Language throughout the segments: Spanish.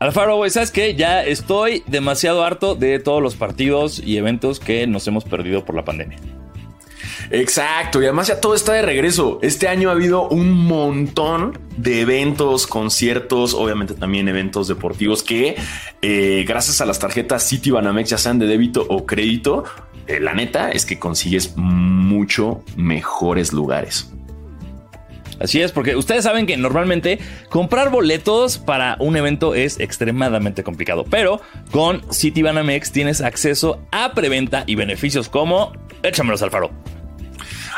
Alfaro, güey, ¿sabes qué? Ya estoy demasiado harto de todos los partidos y eventos que nos hemos perdido por la pandemia. Exacto, y además ya todo está de regreso. Este año ha habido un montón de eventos, conciertos, obviamente también eventos deportivos que eh, gracias a las tarjetas City Banamex, ya sean de débito o crédito, eh, la neta es que consigues mucho mejores lugares. Así es, porque ustedes saben que normalmente comprar boletos para un evento es extremadamente complicado, pero con Citibanamex tienes acceso a preventa y beneficios como échamelos al faro.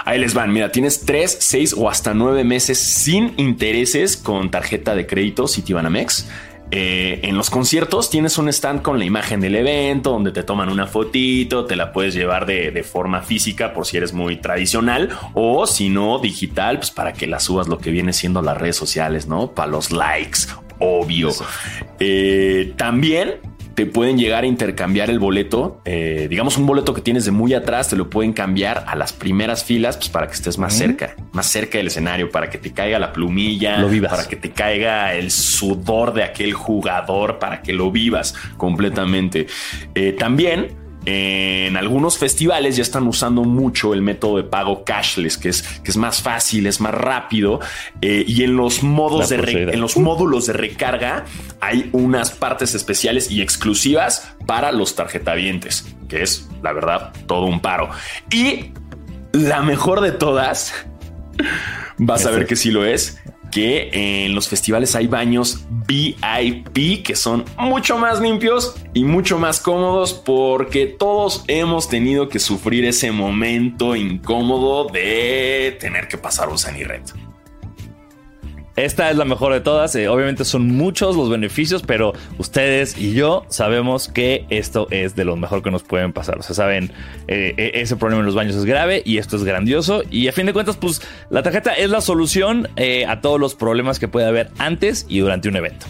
Ahí les van. Mira, tienes 3, 6 o hasta 9 meses sin intereses con tarjeta de crédito Citibanamex. Eh, en los conciertos tienes un stand con la imagen del evento donde te toman una fotito, te la puedes llevar de, forma física por si eres muy tradicional o si no digital, pues para que la subas lo que viene siendo las redes sociales, ¿no? Para los likes, obvio. Eh, también te pueden llegar a intercambiar el boleto. Eh, digamos, un boleto que tienes de muy atrás, te lo pueden cambiar a las primeras filas pues, para que estés más cerca, más cerca del escenario, para que te caiga la plumilla, lo vivas. para que te caiga el sudor de aquel jugador, para que lo vivas completamente. Eh, también en algunos festivales ya están usando mucho el método de pago cashless, que es, que es más fácil, es más rápido. Eh, y en los modos de en los módulos de recarga hay unas partes especiales y exclusivas para los tarjetavientes, que es la verdad todo un paro. Y la mejor de todas, vas a ver que sí lo es que en los festivales hay baños VIP que son mucho más limpios y mucho más cómodos porque todos hemos tenido que sufrir ese momento incómodo de tener que pasar un Red. Esta es la mejor de todas. Eh, obviamente son muchos los beneficios, pero ustedes y yo sabemos que esto es de lo mejor que nos pueden pasar. O sea, saben, eh, e, ese problema en los baños es grave y esto es grandioso. Y a fin de cuentas, pues la tarjeta es la solución eh, a todos los problemas que puede haber antes y durante un evento.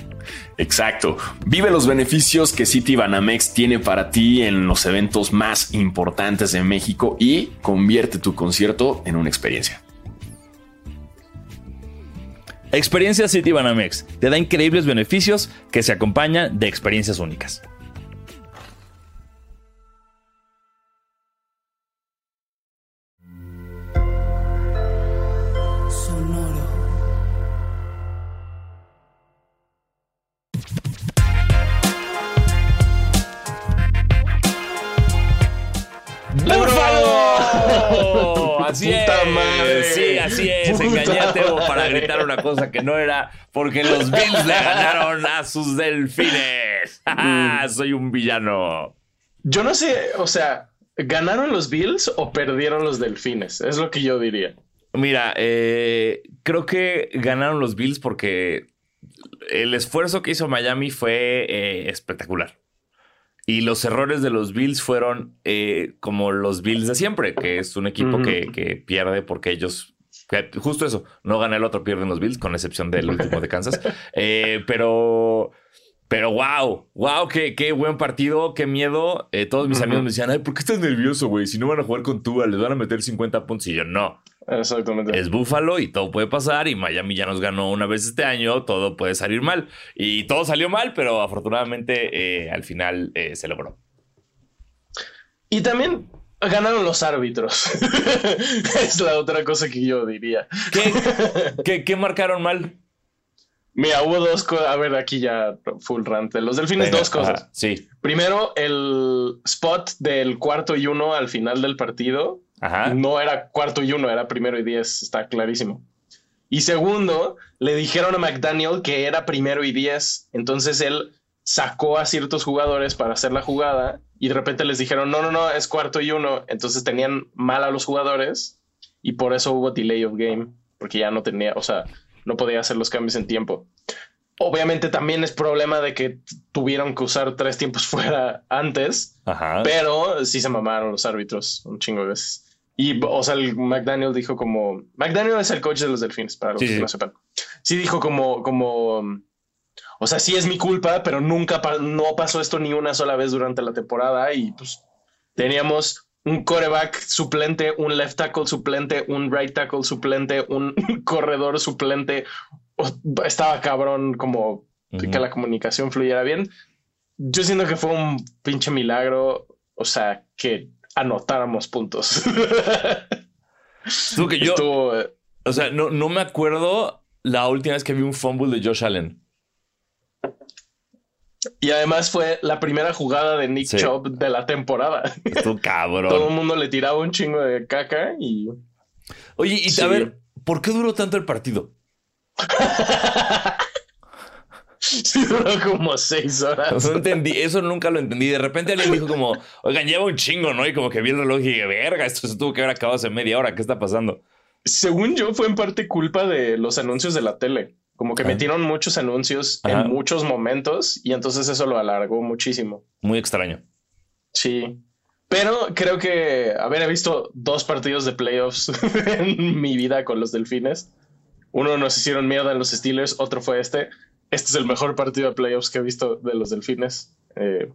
Exacto. Vive los beneficios que City Banamex tiene para ti en los eventos más importantes de México y convierte tu concierto en una experiencia. Experiencia City Banamex. Te da increíbles beneficios que se acompañan de experiencias únicas. Así es. Sí, así es. Engañé a para gritar una cosa que no era porque los Bills le ganaron a sus delfines. Mm. Soy un villano. Yo no sé, o sea, ¿ganaron los Bills o perdieron los delfines? Es lo que yo diría. Mira, eh, creo que ganaron los Bills porque el esfuerzo que hizo Miami fue eh, espectacular. Y los errores de los Bills fueron eh, como los Bills de siempre, que es un equipo que, pierde porque ellos, justo eso, no gana el otro, pierden los Bills, con excepción del último de Kansas. Eh, pero, pero wow, wow, qué, qué buen partido, qué miedo. Eh, todos mis amigos me decían, ay, ¿por qué estás nervioso, güey? Si no van a jugar con Tua, les van a meter 50 puntos. Y yo, no. Exactamente. Es Búfalo y todo puede pasar. Y Miami ya nos ganó una vez este año. Todo puede salir mal. Y todo salió mal, pero afortunadamente eh, al final se logró. Y también ganaron los árbitros. es la otra cosa que yo diría. ¿Qué, marcaron mal? Mira, hubo dos cosas. A ver, aquí ya full rant. Los delfines, dos cosas. sí. Primero, el spot del cuarto y uno al final del partido no era cuarto y uno, era primero y diez, está clarísimo. Y segundo, le dijeron a McDaniel que era primero y diez, entonces él sacó a ciertos jugadores para hacer la jugada y de repente les dijeron, no, no, no, es cuarto y uno, entonces tenían mal a los jugadores y por eso hubo delay of game, porque ya no tenía, o sea, no podía hacer los cambios en tiempo. Obviamente también es problema de que tuvieron que usar tres tiempos fuera antes, pero sí se mamaron los árbitros un chingo de veces. Y, o sea, el McDaniel dijo como. McDaniel es el coach de los delfines, para los que no sepan. Sí dijo como, como. O sea, sí es mi culpa, pero nunca no pasó esto ni una sola vez durante la temporada. Y pues teníamos un coreback suplente, un left tackle suplente, un right tackle suplente, un corredor suplente. Estaba cabrón como que la comunicación fluyera bien. Yo siento que fue un pinche milagro, o sea, que anotáramos puntos. Tú que yo, o sea, no, no me acuerdo la última vez que vi un fumble de Josh Allen. Y además fue la primera jugada de Nick Chubb de la temporada. Tu cabrón. Todo el mundo le tiraba un chingo de caca y. Oye, y a ver, ¿por qué duró tanto el partido? sí, duró como seis horas. No entendí, eso nunca lo entendí. De repente alguien dijo como, oigan, lleva un chingo, ¿no? Y como que vi el reloj y dije, verga, esto se tuvo que haber acabado hace media hora, ¿qué está pasando? Según yo, fue en parte culpa de los anuncios de la tele. Como que metieron muchos anuncios en muchos momentos y entonces eso lo alargó muchísimo. Muy extraño. Sí. Pero creo que haber visto dos partidos de playoffs en mi vida con los delfines. Uno nos hicieron mierda en los Steelers, otro fue este. Este es el mejor partido de playoffs que he visto de los delfines. Eh,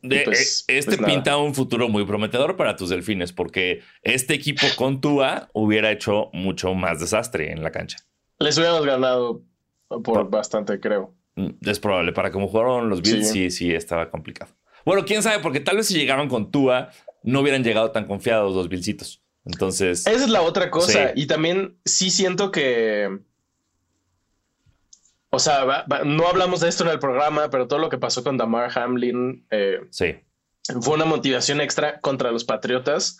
pues, eh, este pues pinta un futuro muy prometedor para tus delfines, porque este equipo con Tua hubiera hecho mucho más desastre en la cancha. Les hubiéramos ganado por, bastante, creo. Mm, es probable. Para cómo jugaron los Bills, sí. sí, estaba complicado. Bueno, quién sabe, porque tal vez si llegaron con Tua, no hubieran llegado tan confiados los Billsitos. Entonces. Esa es la otra cosa. Y también sí siento que. O sea, no hablamos de esto en el programa, pero todo lo que pasó con Damar Hamlin. Eh, sí. Fue una motivación extra contra los Patriotas.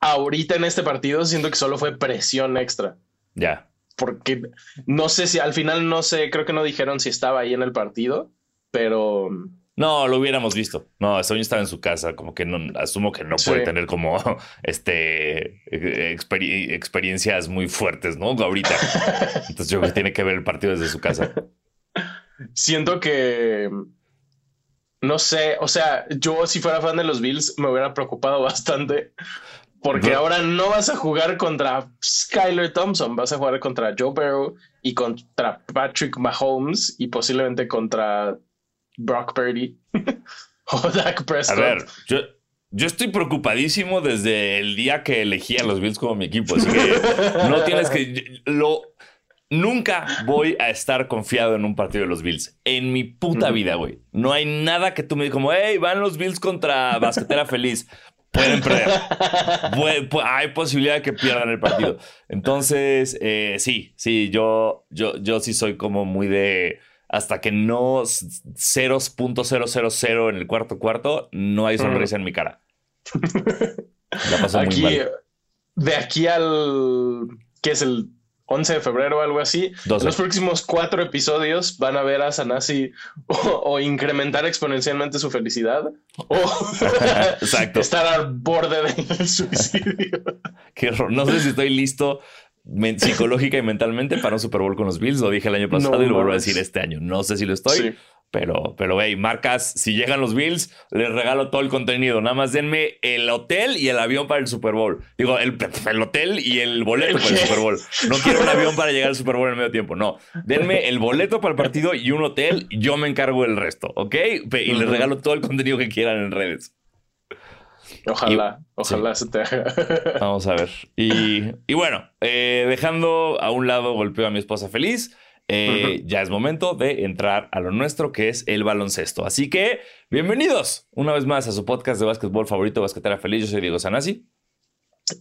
Ahorita en este partido siento que solo fue presión extra. Ya porque no sé si al final no sé, creo que no dijeron si estaba ahí en el partido, pero no, lo hubiéramos visto. No, Sony estaba en su casa, como que no, asumo que no puede tener como este experiencias muy fuertes, ¿no? Ahorita. Entonces yo creo que tiene que ver el partido desde su casa. Siento que no sé, o sea, yo si fuera fan de los Bills me hubiera preocupado bastante porque ahora no vas a jugar contra Skyler Thompson, vas a jugar contra Joe Burrow y contra Patrick Mahomes y posiblemente contra Brock Purdy o Dak Prescott. A ver, yo, yo estoy preocupadísimo desde el día que elegí a los Bills como mi equipo, así que no tienes que... Lo, nunca voy a estar confiado en un partido de los Bills. En mi puta vida, güey. No hay nada que tú me digas como, hey, van los Bills contra Basquetera Feliz pueden perder. hay posibilidad de que pierdan el partido. Entonces, eh, sí, sí, yo, yo, yo sí soy como muy de hasta que no 0.000 en el cuarto cuarto, no hay sonrisa en mi cara. Ya pasó aquí, muy mal. De aquí al que es el 11 de febrero algo así. Los próximos cuatro episodios van a ver a Sanasi o, incrementar exponencialmente su felicidad o estar al borde del suicidio. Qué No sé si estoy listo psicológica y mentalmente para un Super Bowl con los Bills. Lo dije el año pasado y lo vuelvo a decir este año. No sé si lo estoy. Pero, pero, hey, marcas, si llegan los Bills, les regalo todo el contenido. Nada más denme el hotel y el avión para el Super Bowl. Digo, el, el hotel y el boleto para el Super Bowl. No quiero un avión para llegar al Super Bowl en medio tiempo. No, denme el boleto para el partido y un hotel. Y yo me encargo del resto, ¿ok? Y les regalo todo el contenido que quieran en redes. Ojalá, ojalá se te haga. Vamos a ver. Y, y bueno, eh, dejando a un lado golpeo a mi esposa feliz. Eh, ya es momento de entrar a lo nuestro, que es el baloncesto. Así que, bienvenidos una vez más a su podcast de básquetbol favorito, Basquetera Feliz. Yo soy Diego Sanasi.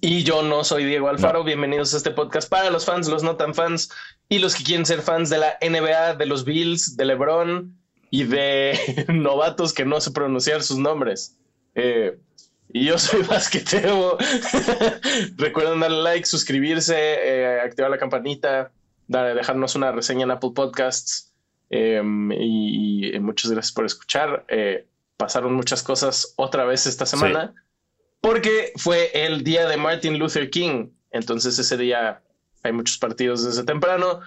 Y yo no soy Diego Alfaro. Bienvenidos a este podcast para los fans, los no tan fans y los que quieren ser fans de la NBA, de los Bills, de LeBron y de novatos que no sé pronunciar sus nombres. Eh, y yo soy basquetero. Recuerden darle like, suscribirse, eh, activar la campanita, dejarnos una reseña en Apple Podcasts. Em, y, muchas gracias por escuchar. Eh, pasaron muchas cosas otra vez esta semana porque fue el día de Martin Luther King. Entonces ese día hay muchos partidos desde temprano.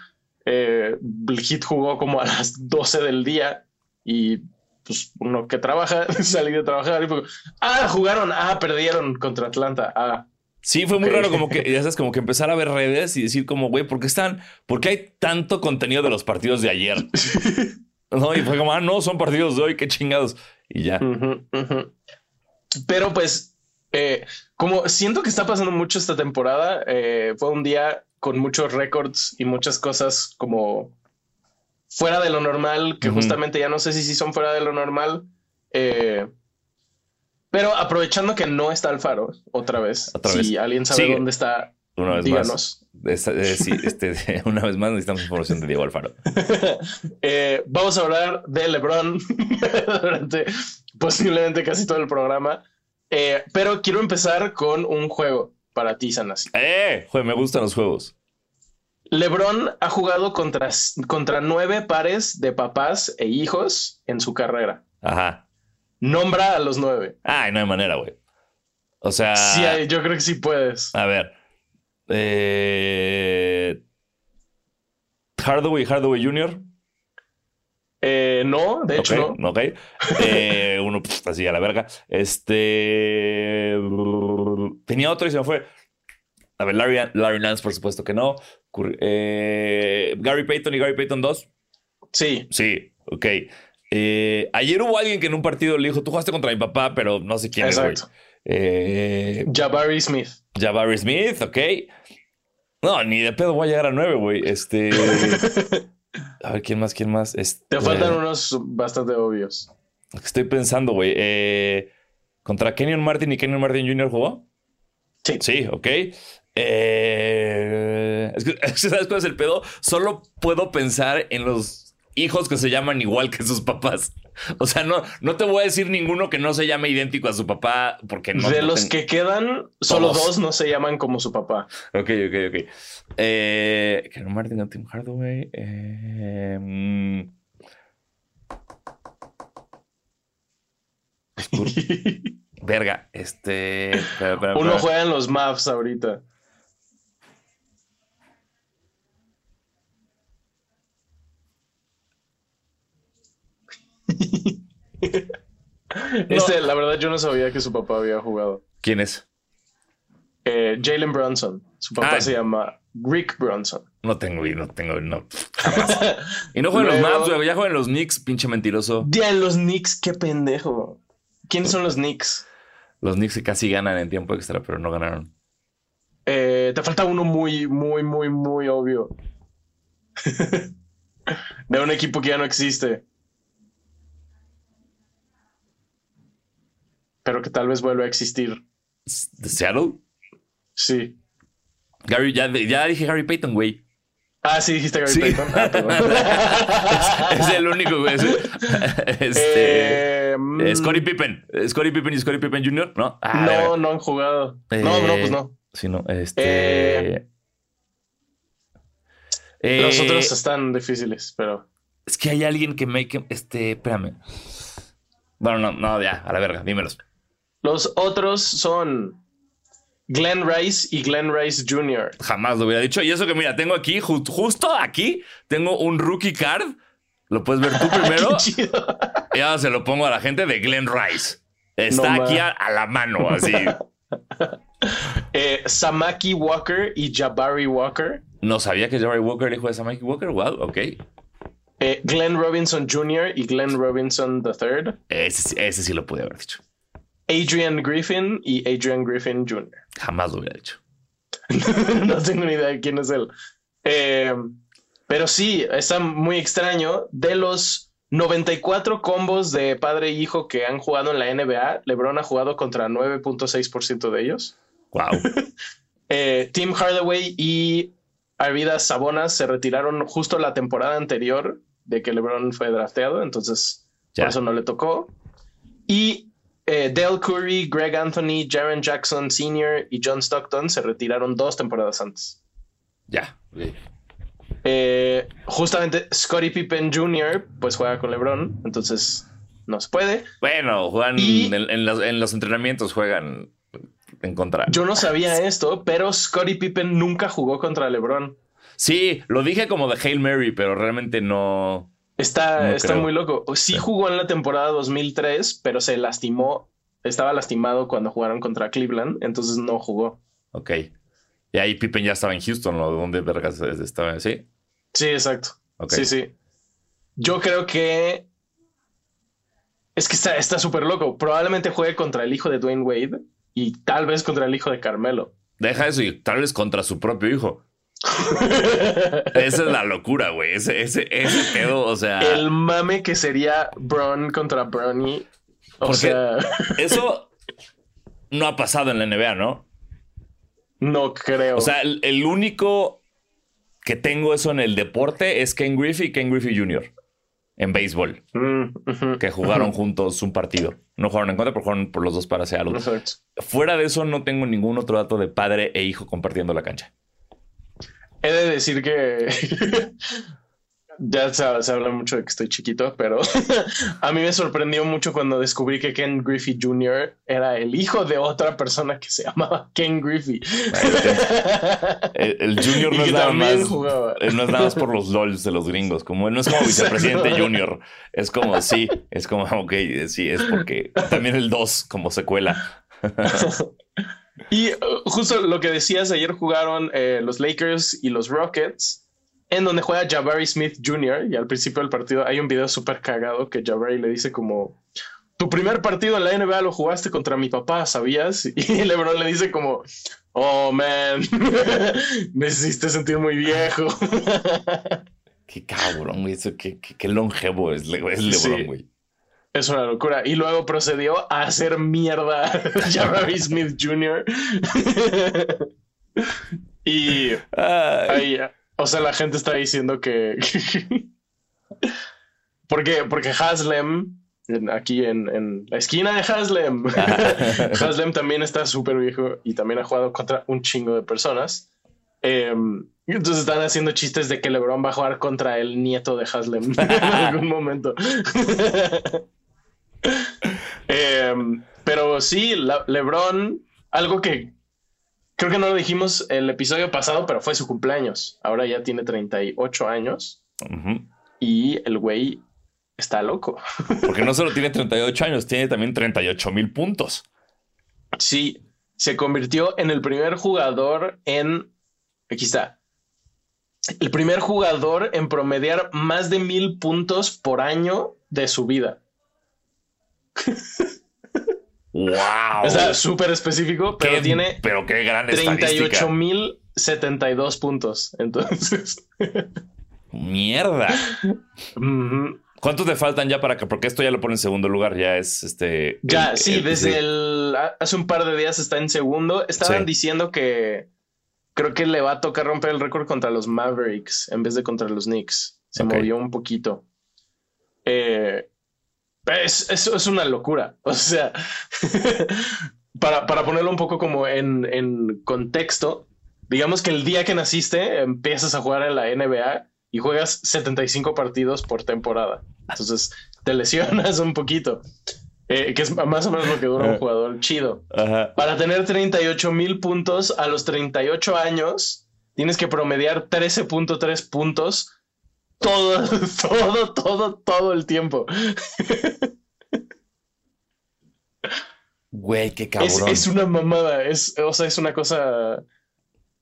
Eh, Hit jugó como a las 12 del día y pues uno que trabaja, salí de trabajar y fue, ah, jugaron, ah, perdieron contra Atlanta, ah, Sí, fue muy raro como que, ya sabes, como que empezar a ver redes y decir como, güey, ¿por qué están, por qué hay tanto contenido de los partidos de ayer? no, y fue como, ah, no, son partidos de hoy, qué chingados. Y ya. Pero pues, eh, como siento que está pasando mucho esta temporada, eh, fue un día con muchos récords y muchas cosas como fuera de lo normal, que justamente ya no sé si, si son fuera de lo normal. Eh, pero aprovechando que no está Alfaro otra vez, si alguien sabe dónde está, una vez díganos. Más. Eh, este, una vez más necesitamos información de Diego Alfaro. Eh, vamos a hablar de LeBron durante posiblemente casi todo el programa. Eh, pero quiero empezar con un juego para ti, Sanasi. ¡Eh! me gustan los juegos. LeBron ha jugado contra, contra nueve pares de papás e hijos en su carrera. Ajá. Nombra a los nueve. Ay, no hay manera, güey. O sea. Sí, yo creo que sí puedes. A ver. Eh, Hardaway, Hardaway Jr. Eh, no, de hecho no. Ok. Eh, uno así a la verga. Este. Tenía otro y se me fue. A ver, Larry, Larry Nance, por supuesto que no. Eh, Gary Payton y Gary Payton 2. Sí. Sí, ok. Ayer hubo alguien que en un partido le dijo: Tú jugaste contra mi papá, pero no sé quién Exacto. es, Jabari Smith. Jabari Smith, ok. No, ni de pedo voy a llegar a nueve, güey. Este. a ver, ¿quién más? ¿Quién más? Este... Te faltan unos bastante obvios. Estoy pensando, güey. Eh, ¿Contra Kenyon Martin y Kenyon Martin Jr. jugó? Sí. Sí, ok. Eh, es que, ¿sabes cuál es el pedo? Solo puedo pensar en los hijos que se llaman igual que sus papás. O sea, no, no te voy a decir ninguno que no se llame idéntico a su papá, porque no. De los que quedan, solo dos no se llaman como su papá. Ok, ok, ok. Eh, Martin, Tim Hardaway. Eh, mm. Verga, este. Uno juega en los Mavs ahorita. este, la verdad, yo no sabía que su papá había jugado. ¿Quién es? Eh, Jalen Brunson. Su papá ah. se llama Rick Brunson. No tengo, no tengo, no. y no juegan los Mavs, Ya juegan los Knicks, pinche mentiroso. Ya, los Knicks, qué pendejo. ¿Quiénes son los Knicks? Los Knicks que casi ganan en tiempo extra, pero no ganaron. Eh, te falta uno muy, muy, muy, muy obvio. de un equipo que ya no existe. Pero que tal vez vuelva a existir. ¿De Seattle? Sí. Gary, ya, ya dije Gary Payton, güey. Ah, sí, dijiste Gary Payton. Ah, es, el único, güey. Este. Eh, mm. Scottie Pippen. Scottie Pippen y Scottie Pippen Jr., ¿no? Ah, no, no han jugado. no, no, pues no. Sí, no. Este. Eh, los otros están difíciles, pero. Es que hay alguien que me. Este, espérame. Bueno, no, no, ya, a la verga, dímelos. Los otros son Glenn Rice y Glenn Rice Jr. Jamás lo hubiera dicho. Y eso que mira, tengo aquí, justo aquí, tengo un rookie card. Lo puedes ver tú primero. y ahora se lo pongo a la gente de Glenn Rice. Está aquí a, la mano, así. eh, Samaki Walker y Jabari Walker. No sabía que Jabari Walker era hijo de Samaki Walker. Wow, ok. Eh, Glenn Robinson Jr. y Glenn Robinson III. ese sí lo pude haber dicho. Adrian Griffin y Adrian Griffin Jr. Jamás lo hubiera hecho. no tengo ni idea de quién es él. Eh, pero sí, está muy extraño. De los 94 combos de padre e hijo que han jugado en la NBA, LeBron ha jugado contra 9.6% de ellos. Wow. eh, Tim Hardaway y Arvidas Sabonas se retiraron justo la temporada anterior de que LeBron fue drafteado, entonces por eso no le tocó. Y eh, Dale Curry, Greg Anthony, Jaron Jackson Sr. y John Stockton se retiraron dos temporadas antes. Ya. Eh, justamente Scottie Pippen Jr. pues juega con LeBron, entonces no se puede. Bueno, juegan en, los, entrenamientos juegan en contra. Yo no sabía esto, pero Scottie Pippen nunca jugó contra LeBron. Sí, lo dije como de Hail Mary, pero realmente no. Está, está muy loco. Sí jugó en la temporada 2003, pero se lastimó. Estaba lastimado cuando jugaron contra Cleveland, entonces no jugó. Ok. Y ahí Pippen ya estaba en Houston, ¿no? ¿Dónde vergas estaba? ¿Sí? Sí, exacto. Sí, sí. Yo creo que. Es que está súper loco. Probablemente juegue contra el hijo de Dwayne Wade y tal vez contra el hijo de Carmelo. Deja eso y tal vez contra su propio hijo. Esa es la locura, güey. Ese, ese, ese pedo, o sea. El mame que sería Bron contra Bronny. O sea. Eso no ha pasado en la NBA, ¿no? No creo. O sea, el, único que tengo eso en el deporte es Ken Griffey y Ken Griffey Jr. en béisbol. Mm, que jugaron juntos un partido. No jugaron en contra, pero jugaron por los dos para Seattle. Fuera de eso, no tengo ningún otro dato de padre e hijo compartiendo la cancha. He de decir que ya se, habla mucho de que estoy chiquito, pero a mí me sorprendió mucho cuando descubrí que Ken Griffey Jr. era el hijo de otra persona que se llamaba Ken Griffey. El, Junior no es, nada más, eh, no es nada más por los LOLs de los gringos, como no es como vicepresidente Junior, es como sí, es como, ok, sí, es porque también el 2 como secuela. Y uh, justo lo que decías, ayer jugaron eh, los Lakers y los Rockets en donde juega Jabari Smith Jr. y al principio del partido hay un video súper cagado que Jabari le dice como, tu primer partido en la NBA lo jugaste contra mi papá, ¿sabías? Y LeBron le dice como, oh man, me hiciste sentir muy viejo. qué cabrón, güey, eso, qué, qué, longevo es, LeBron, güey. Es una locura. Y luego procedió a hacer mierda a Jabari Smith Jr. y ahí, o sea, la gente está diciendo que. porque, porque Haslem, aquí en, la esquina de Haslem, Haslem también está súper viejo y también ha jugado contra un chingo de personas. Em, entonces están haciendo chistes de que LeBron va a jugar contra el nieto de Haslem en algún momento. Em, pero sí, LeBron, algo que Creo que no lo dijimos el episodio pasado, pero fue su cumpleaños. Ahora ya tiene 38 años. Y el güey está loco. Porque no solo tiene 38 años, tiene también 38 mil puntos. Sí, se convirtió en el primer jugador en... Aquí está. El primer jugador en promediar más de mil puntos por año de su vida. Wow. Está súper específico, pero tiene. Pero qué gran 38.072 puntos. Entonces. Mierda. ¿Cuántos te faltan ya para que? Porque esto ya lo pone en segundo lugar, ya es este. Ya, sí, desde el. Hace un par de días está en segundo. Estaban diciendo que creo que le va a tocar romper el récord contra los Mavericks en vez de contra los Knicks. Se movió un poquito. Eh, es, es una locura. O sea, para, ponerlo un poco como en, contexto, digamos que el día que naciste empiezas a jugar en la NBA y juegas 75 partidos por temporada. Entonces te lesionas un poquito. Eh, que es más o menos lo que dura un jugador chido. Para tener 38 mil puntos a los 38 años, tienes que promediar 13.3 puntos todo, todo, todo, todo el tiempo. Güey, qué cabrón. Es, una mamada, es, o sea, es una cosa.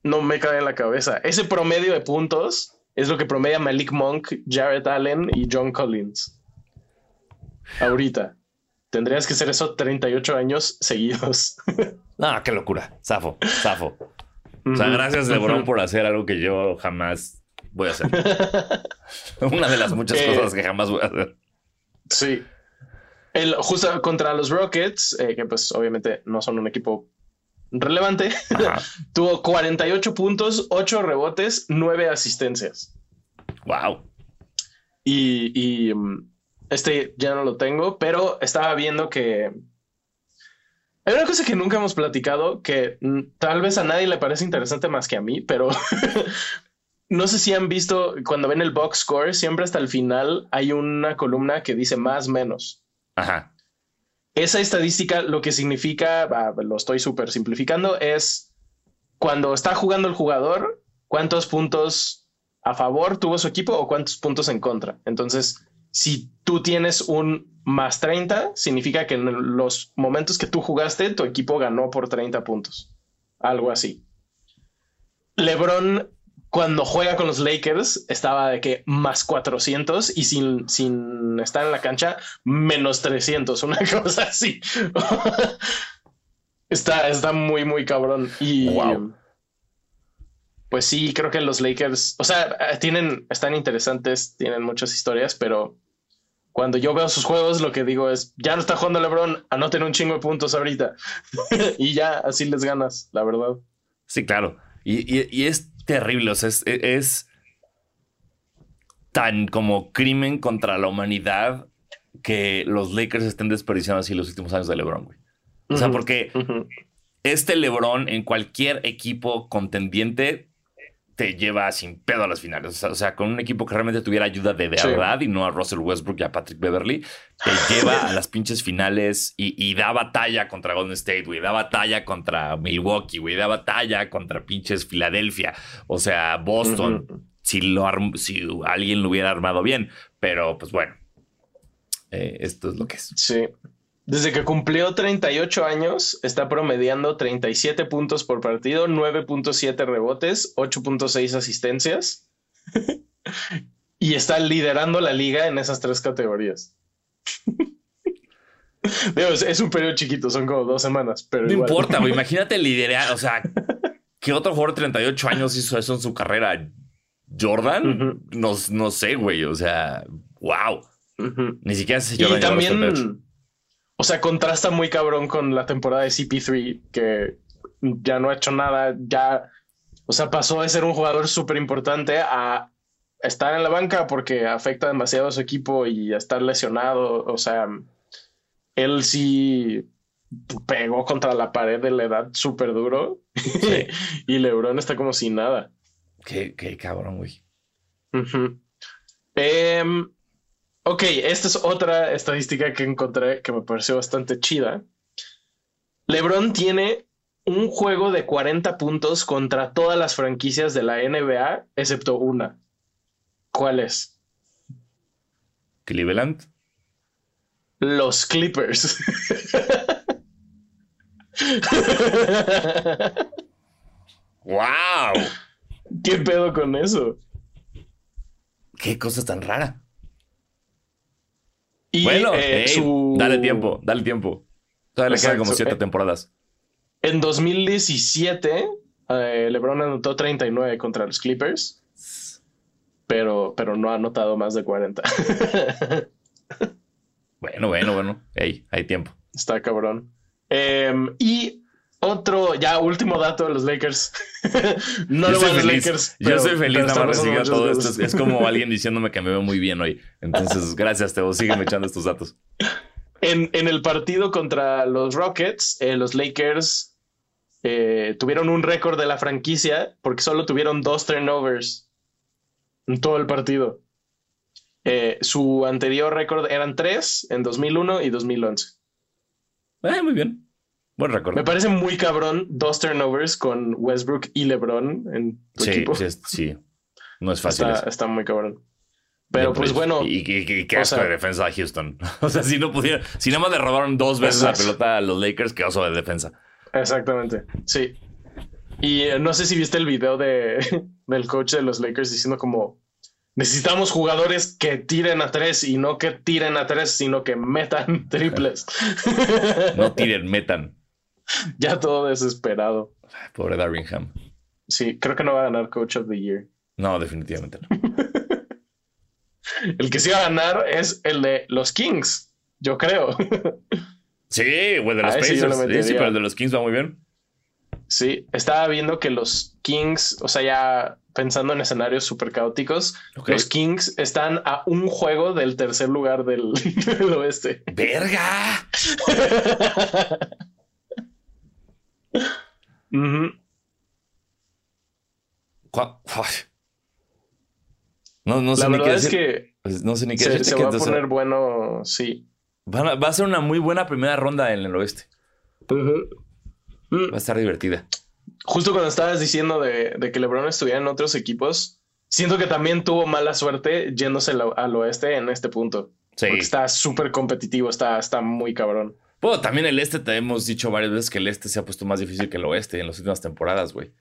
No me cae en la cabeza. Ese promedio de puntos es lo que promedia Malik Monk, Jared Allen y John Collins. Ahorita. Tendrías que hacer eso 38 años seguidos. no, qué locura. Zafo, zafo. O sea, gracias, LeBron, por hacer algo que yo jamás voy a hacer. Una de las muchas eh, cosas que jamás voy a hacer. Sí. El, justo contra los Rockets, eh, que pues obviamente no son un equipo relevante, tuvo 48 puntos, 8 rebotes, 9 asistencias. Wow. Y, mm, este ya no lo tengo, pero estaba viendo que hay una cosa que nunca hemos platicado que mm, tal vez a nadie le parece interesante más que a mí, pero no sé si han visto cuando ven el box score, siempre hasta el final hay una columna que dice más menos. Ajá. Esa estadística lo que significa, lo estoy súper simplificando, es cuando está jugando el jugador, cuántos puntos a favor tuvo su equipo o cuántos puntos en contra. Entonces, si tú tienes un más 30, significa que en los momentos que tú jugaste, tu equipo ganó por 30 puntos. Algo así. LeBron cuando juega con los Lakers estaba de que más 400 y sin, sin estar en la cancha menos 300, una cosa así. está, está muy, muy cabrón. Y pues sí, creo que los Lakers, o sea, tienen, están interesantes, tienen muchas historias, pero cuando yo veo sus juegos, lo que digo es, ya no está jugando LeBron, anoten un chingo de puntos ahorita. y ya, así les ganas, la verdad. Sí, claro. Y, es terrible, o sea, es, tan como crimen contra la humanidad que los Lakers estén desperdiciando así los últimos años de LeBron, güey. O sea, porque este LeBron en cualquier equipo contendiente te lleva sin pedo a las finales. O sea, con un equipo que realmente tuviera ayuda de verdad y no a Russell Westbrook y a Patrick Beverly, te lleva a las pinches finales y, da batalla contra Golden State, güey. Da batalla contra Milwaukee, güey. Da batalla contra pinches Filadelfia. O sea, Boston. si, lo si alguien lo hubiera armado bien. Pero, pues bueno, eh, esto es lo que es. Sí. Desde que cumplió 38 años, está promediando 37 puntos por partido, 9.7 rebotes, 8.6 asistencias. y está liderando la liga en esas tres categorías. es, un periodo chiquito, son como dos semanas, pero. No importa, Imagínate liderar, o sea, ¿qué otro jugador de 38 años hizo eso en su carrera? ¿Jordan? no, no, sé, güey. O sea, wow. Ni siquiera se Jordan. Y también o sea, contrasta muy cabrón con la temporada de CP3, que ya no ha hecho nada, ya, o sea, pasó de ser un jugador súper importante a estar en la banca porque afecta demasiado a su equipo y a estar lesionado. O sea, él sí pegó contra la pared de la edad súper duro y LeBron está como sin nada. Qué, cabrón, güey. Ok, esta es otra estadística que encontré que me pareció bastante chida. LeBron tiene un juego de 40 puntos contra todas las franquicias de la NBA, excepto una. ¿Cuál es? Cleveland. Los Clippers. ¡Wow! ¿Qué pedo con eso? ¿Qué cosa tan rara? Bueno, eh, dale tiempo, dale tiempo. Todavía le quedan como siete eh, temporadas. En 2017, eh, LeBron anotó 39 contra los Clippers, pero, pero no ha anotado más de 40. bueno, bueno, bueno. hay tiempo. Está cabrón. Em, y otro, ya último dato de los Lakers. no lo los Lakers. Yo soy feliz nada más recibiendo todo esto. Es como alguien diciéndome que me veo muy bien hoy. Entonces, gracias, Teo. Sígueme echando estos datos. En, en, el partido contra los Rockets, eh, los Lakers eh, tuvieron un récord de la franquicia porque solo tuvieron dos turnovers en todo el partido. Eh, su anterior récord eran tres en 2001 y 2011. muy bien. Buen récord. Me parece muy cabrón dos turnovers con Westbrook y LeBron en tu sí, equipo. Sí, sí, no es fácil. Está, muy cabrón. Pero pues bueno. Y, qué asco de defensa a Houston. O sea, si no pudiera, si nada más le robaron dos veces la pelota a los Lakers, qué oso de defensa. Exactamente. Sí. Y eh, no sé si viste el video de, del coach de los Lakers diciendo como necesitamos jugadores que tiren a tres y no que tiren a tres, sino que metan triples. no tiren, metan. ya todo desesperado. Pobre Darwinham. Sí, creo que no va a ganar Coach of the Year. No, definitivamente no. el que sí va a ganar es el de los Kings, yo creo. sí, el de los Pacers. Sí, pero el de los Kings va muy bien. Sí, estaba viendo que los Kings, o sea, ya pensando en escenarios súper caóticos, los Kings están a un juego del tercer lugar del, del oeste. ¡Verga! No, no sé La ni verdad es que pues, no sé ni qué se, se va a poner bueno, sí. Va a, ser una muy buena primera ronda en el oeste. Va a estar divertida. Justo cuando estabas diciendo de, que LeBron estuviera en otros equipos, siento que también tuvo mala suerte yéndose al oeste en este punto. Sí. Porque está súper competitivo, está, está muy cabrón. Bueno, también el este te hemos dicho varias veces que el este se ha puesto más difícil que el oeste en las últimas temporadas, güey.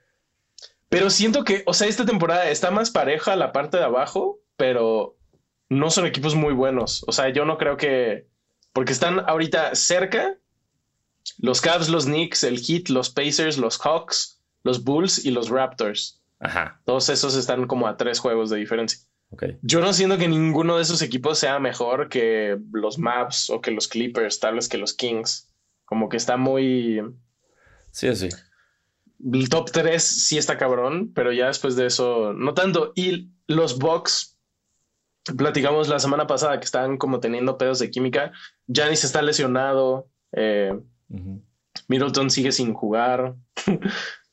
Pero siento que, o sea, esta temporada está más pareja la parte de abajo, pero no son equipos muy buenos. O sea, yo no creo que. Porque están ahorita cerca los Cavs, los Knicks, el Heat, los Pacers, los Hawks, los Bulls y los Raptors. Ajá. Todos esos están como a tres juegos de diferencia. Yo no siento que ninguno de esos equipos sea mejor que los Maps o que los Clippers, tal vez que los Kings. Como que está muy. Sí, sí. El top 3 sí está cabrón, pero ya después de eso, no tanto. Y los Bucks, platicamos la semana pasada que estaban como teniendo pedos de química. Janis está lesionado. Eh, Middleton sigue sin jugar.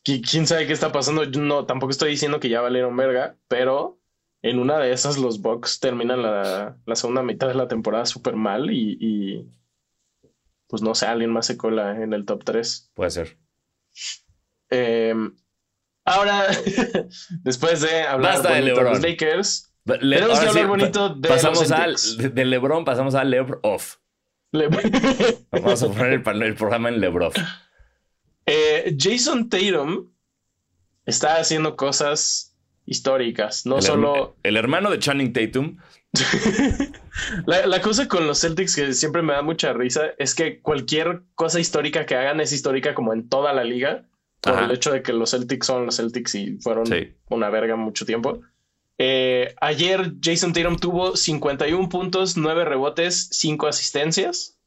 quién sabe qué está pasando. no, tampoco estoy diciendo que ya valieron verga, pero en una de esas los Bucks terminan la, segunda mitad de la temporada súper mal y, pues no sé, alguien más se cola en el top 3. Puede ser. Em, ahora, después de hablar de, los Lakers, tenemos que hablar bonito de pasamos al de LeBron, pasamos a LeBron off. Vamos a poner el, programa en LeBron. Eh, Jason Tatum está haciendo cosas históricas, no solo... el hermano de Channing Tatum. la, cosa con los Celtics que siempre me da mucha risa es que cualquier cosa histórica que hagan es histórica como en toda la liga, por el hecho de que los Celtics son los Celtics y fueron una verga mucho tiempo. Eh, ayer Jason Tatum tuvo 51 puntos, 9 rebotes, 5 asistencias.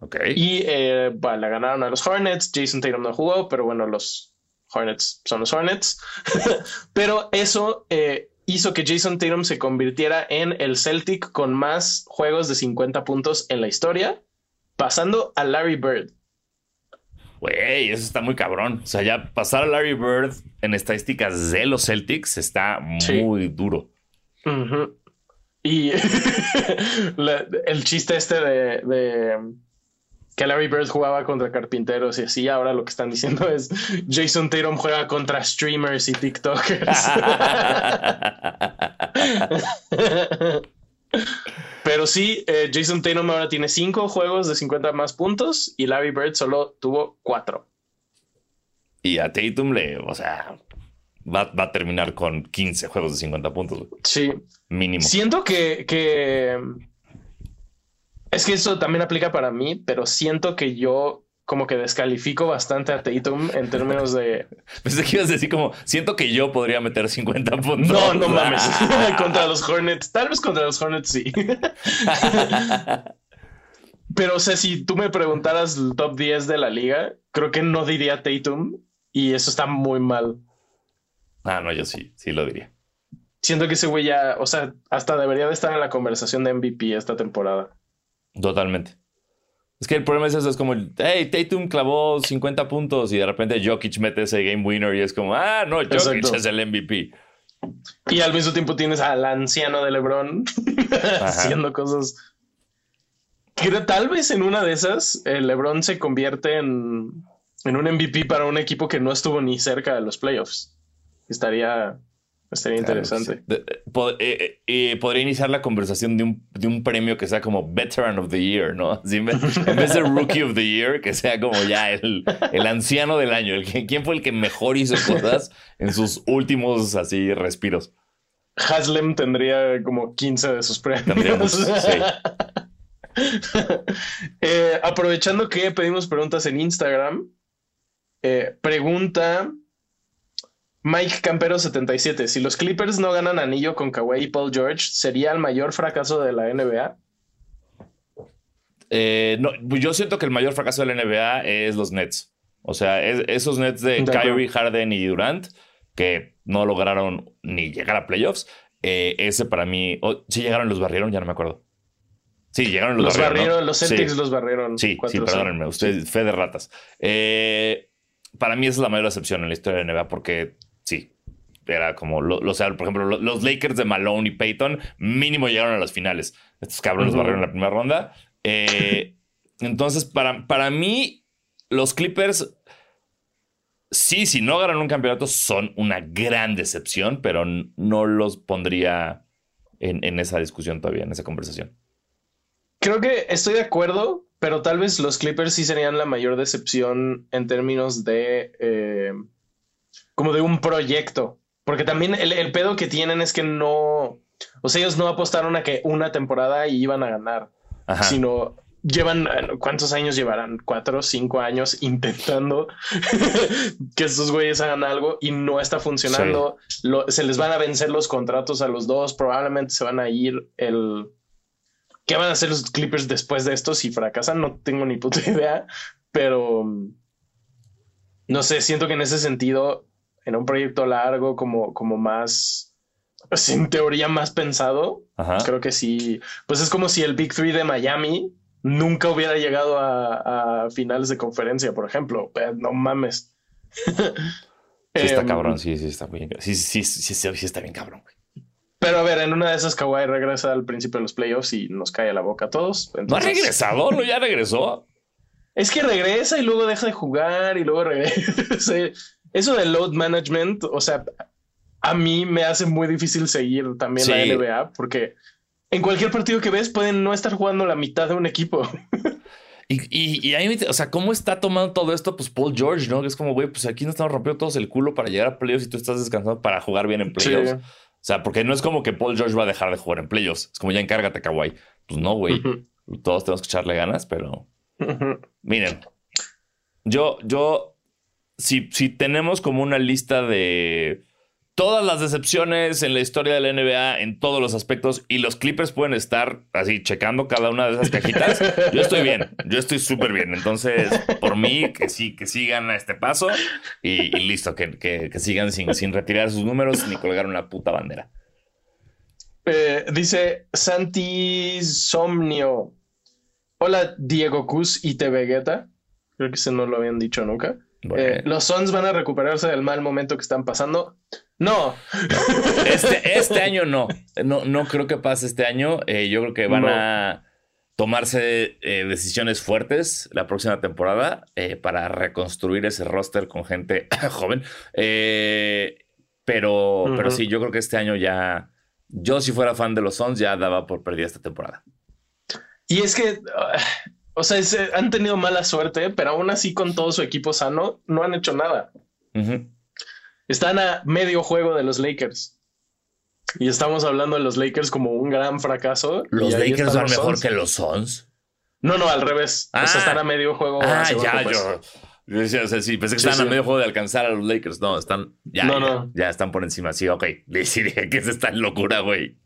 Ok. Y eh, la ganaron a los Hornets. Jason Tatum no jugó, pero bueno, los Hornets son los Hornets. Pero eso eh, hizo que Jason Tatum se convirtiera en el Celtic con más juegos de 50 puntos en la historia, pasando a Larry Bird. Güey, eso está muy cabrón. O sea, ya pasar a Larry Bird en estadísticas de los Celtics está muy duro. Y el chiste este de que Larry Bird jugaba contra carpinteros y así. Ahora lo que están diciendo es Jason Tatum juega contra streamers y TikTokers. Pero sí, eh, Jason Tatum ahora tiene cinco juegos de 50 más puntos y Larry Bird solo tuvo cuatro. Y a Tatum le, o sea, va, a terminar con 15 juegos de 50 puntos. Sí. Mínimo. Siento que, que es que eso también aplica para mí, pero siento que yo como que descalifico bastante a Tatum en términos de. Pensé que ibas a decir como, siento que yo podría meter 50 puntos. No, no mames. contra los Hornets. Tal vez contra los Hornets sí. Pero, o sea, si tú me preguntaras el top 10 de la liga, creo que no diría Tatum y eso está muy mal. Ah, no, yo sí, sí lo diría. Siento que ese güey ya, o sea, hasta debería de estar en la conversación de MVP esta temporada. Totalmente. Es que el problema es eso, es como, hey, Tatum clavó 50 puntos y de repente Jokic mete ese game winner y es como, ah, no, Jokic es el MVP. Y al mismo tiempo tienes al anciano de LeBron haciendo cosas. Que tal vez en una de esas el LeBron se convierte en, en un MVP para un equipo que no estuvo ni cerca de los playoffs. Estaría Estaría interesante. Eh, eh, eh, podría iniciar la conversación de un, de un, premio que sea como Veteran of the Year, ¿no? en, vez, de Rookie of the Year, que sea como ya el, el anciano del año. El, ¿Quién fue el que mejor hizo cosas en sus últimos así respiros? Haslem tendría como 15 de sus premios. Sí. aprovechando que pedimos preguntas en Instagram, pregunta Mike Campero 77. Si los Clippers no ganan anillo con Kawhi y Paul George, ¿sería el mayor fracaso de la NBA? Eh, no, yo siento que el mayor fracaso de la NBA es los Nets. O sea, esos Nets de, Kyrie, Harden y Durant que no lograron ni llegar a playoffs. Eh, ese para mí, si llegaron, los barrieron, ya no me acuerdo. Sí, llegaron los, los barrieron. Los Celtics los barrieron. Sí, sí, perdónenme, usted, fe de ratas. Eh, para mí esa es la mayor excepción en la historia de la NBA porque sí. Era como, lo, sea, por ejemplo, los Lakers de Malone y Peyton mínimo llegaron a las finales. Estos cabrones barrieron la primera ronda. Eh, entonces, para, para mí, los Clippers, sí, si no ganan un campeonato, son una gran decepción, pero no los pondría en, en esa discusión todavía, en esa conversación. Creo que estoy de acuerdo, pero tal vez los Clippers sí serían la mayor decepción en términos de... Eh, como de un proyecto. Porque también el, pedo que tienen es que no. O sea, ellos no apostaron a que una temporada y iban a ganar. Sino llevan, eh, ¿cuántos años llevarán? Cuatro, cinco años intentando que estos güeyes hagan algo y no está funcionando. se les van a vencer los contratos a los dos, probablemente se van a ir el... ¿Qué van a hacer los Clippers después de esto si fracasan? No tengo ni puta idea, pero no sé, siento que en ese sentido, en un proyecto largo, como, como más, pues en teoría más pensado, creo que sí, pues es como si el Big Three de Miami nunca hubiera llegado a, finales de conferencia, por ejemplo. No mames. Sí está em, cabrón, sí, sí está bien. Sí, sí, sí, sí, está bien cabrón, Pero a ver, en una de esas Kawhi regresa al principio de los playoffs y nos cae a la boca a todos. ¿No ha regresado? ¿No ya regresó? Es que regresa y luego deja de jugar y luego regresa. Eso del load management, o sea, a mí me hace muy difícil seguir también la NBA porque en cualquier partido que ves pueden no estar jugando la mitad de un equipo. Y, y, ahí, o sea, ¿cómo está tomando todo esto? Pues Paul George, ¿no? Que es como, güey, pues aquí nos estamos rompiendo todos el culo para llegar a playoffs y tú estás descansando para jugar bien en playoffs. O sea, porque no es como que Paul George va a dejar de jugar en playoffs. Es como ya encárgate, Kawhi. Pues no, güey. Todos tenemos que echarle ganas, pero. Miren, yo, yo, si, si tenemos como una lista de todas las decepciones en la historia de la NBA en todos los aspectos y los Clippers pueden estar así checando cada una de esas cajitas. Yo estoy bien, yo estoy súper bien. Entonces, por mí, que sí, que sigan a este paso y, listo, que, sigan sin, sin retirar sus números ni colgar una puta bandera. Eh, dice Santi Somnio. Hola, Diego Cus y Te Vegeta. Creo que ese no lo habían dicho nunca. Eh, los Suns van a recuperarse del mal momento que están pasando. No. Este, este año no. no. No creo que pase este año. Eh, yo creo que van a tomarse eh, decisiones fuertes la próxima temporada para reconstruir ese roster con gente joven. pero, pero sí, yo creo que este año ya. Yo, si fuera fan de los Suns, ya daba por perdida esta temporada. Y es que. O sea, han tenido mala suerte, pero aún así con todo su equipo sano, no han hecho nada. Están a medio juego de los Lakers. Y estamos hablando de los Lakers como un gran fracaso. ¿Los Lakers van mejor que los Suns? No, no, al revés. Ah, están a medio juego. Ah, ya, yo. Decía, o sea, sí, pensé que estaban a medio juego de alcanzar a los Lakers. No, están. Ya, no, no. ya, están por encima. Sí, ok. Decidí que es esta locura, güey.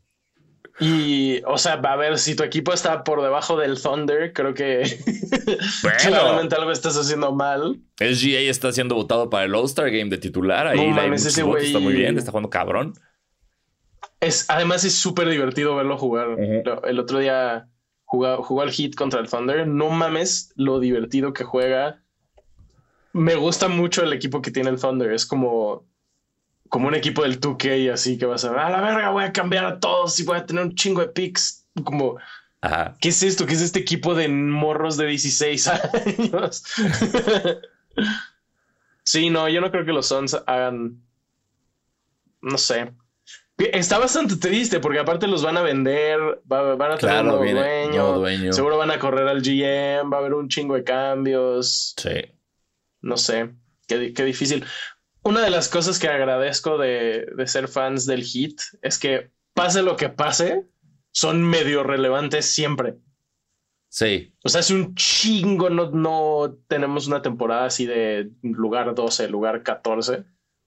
Y, o sea, a ver, si tu equipo está por debajo del Thunder, creo que claramente algo estás haciendo mal. SGA está siendo votado para el All-Star Game de titular. Ahí no, ese güey está muy bien, está jugando cabrón. Es, además, es súper divertido verlo jugar. El otro día jugó, jugó al hit contra el Thunder. No mames lo divertido que juega. Me gusta mucho el equipo que tiene el Thunder. Es como como un equipo del 2K así que vas a ver, a la verga, voy a cambiar a todos y voy a tener un chingo de picks. Como, ¿qué es esto? ¿Qué es este equipo de morros de 16 años? sí, no, yo no creo que los Suns hagan, no sé. Está bastante triste porque aparte los van a vender, van a tener un nuevo dueño, seguro van a correr al GM, va a haber un chingo de cambios. Sí. No sé, qué, qué difícil una de las cosas que agradezco de, ser fans del hit es que pase lo que pase, son medio relevantes siempre. Sí. O sea, es un chingo, no, no tenemos una temporada así de lugar 12, lugar 14.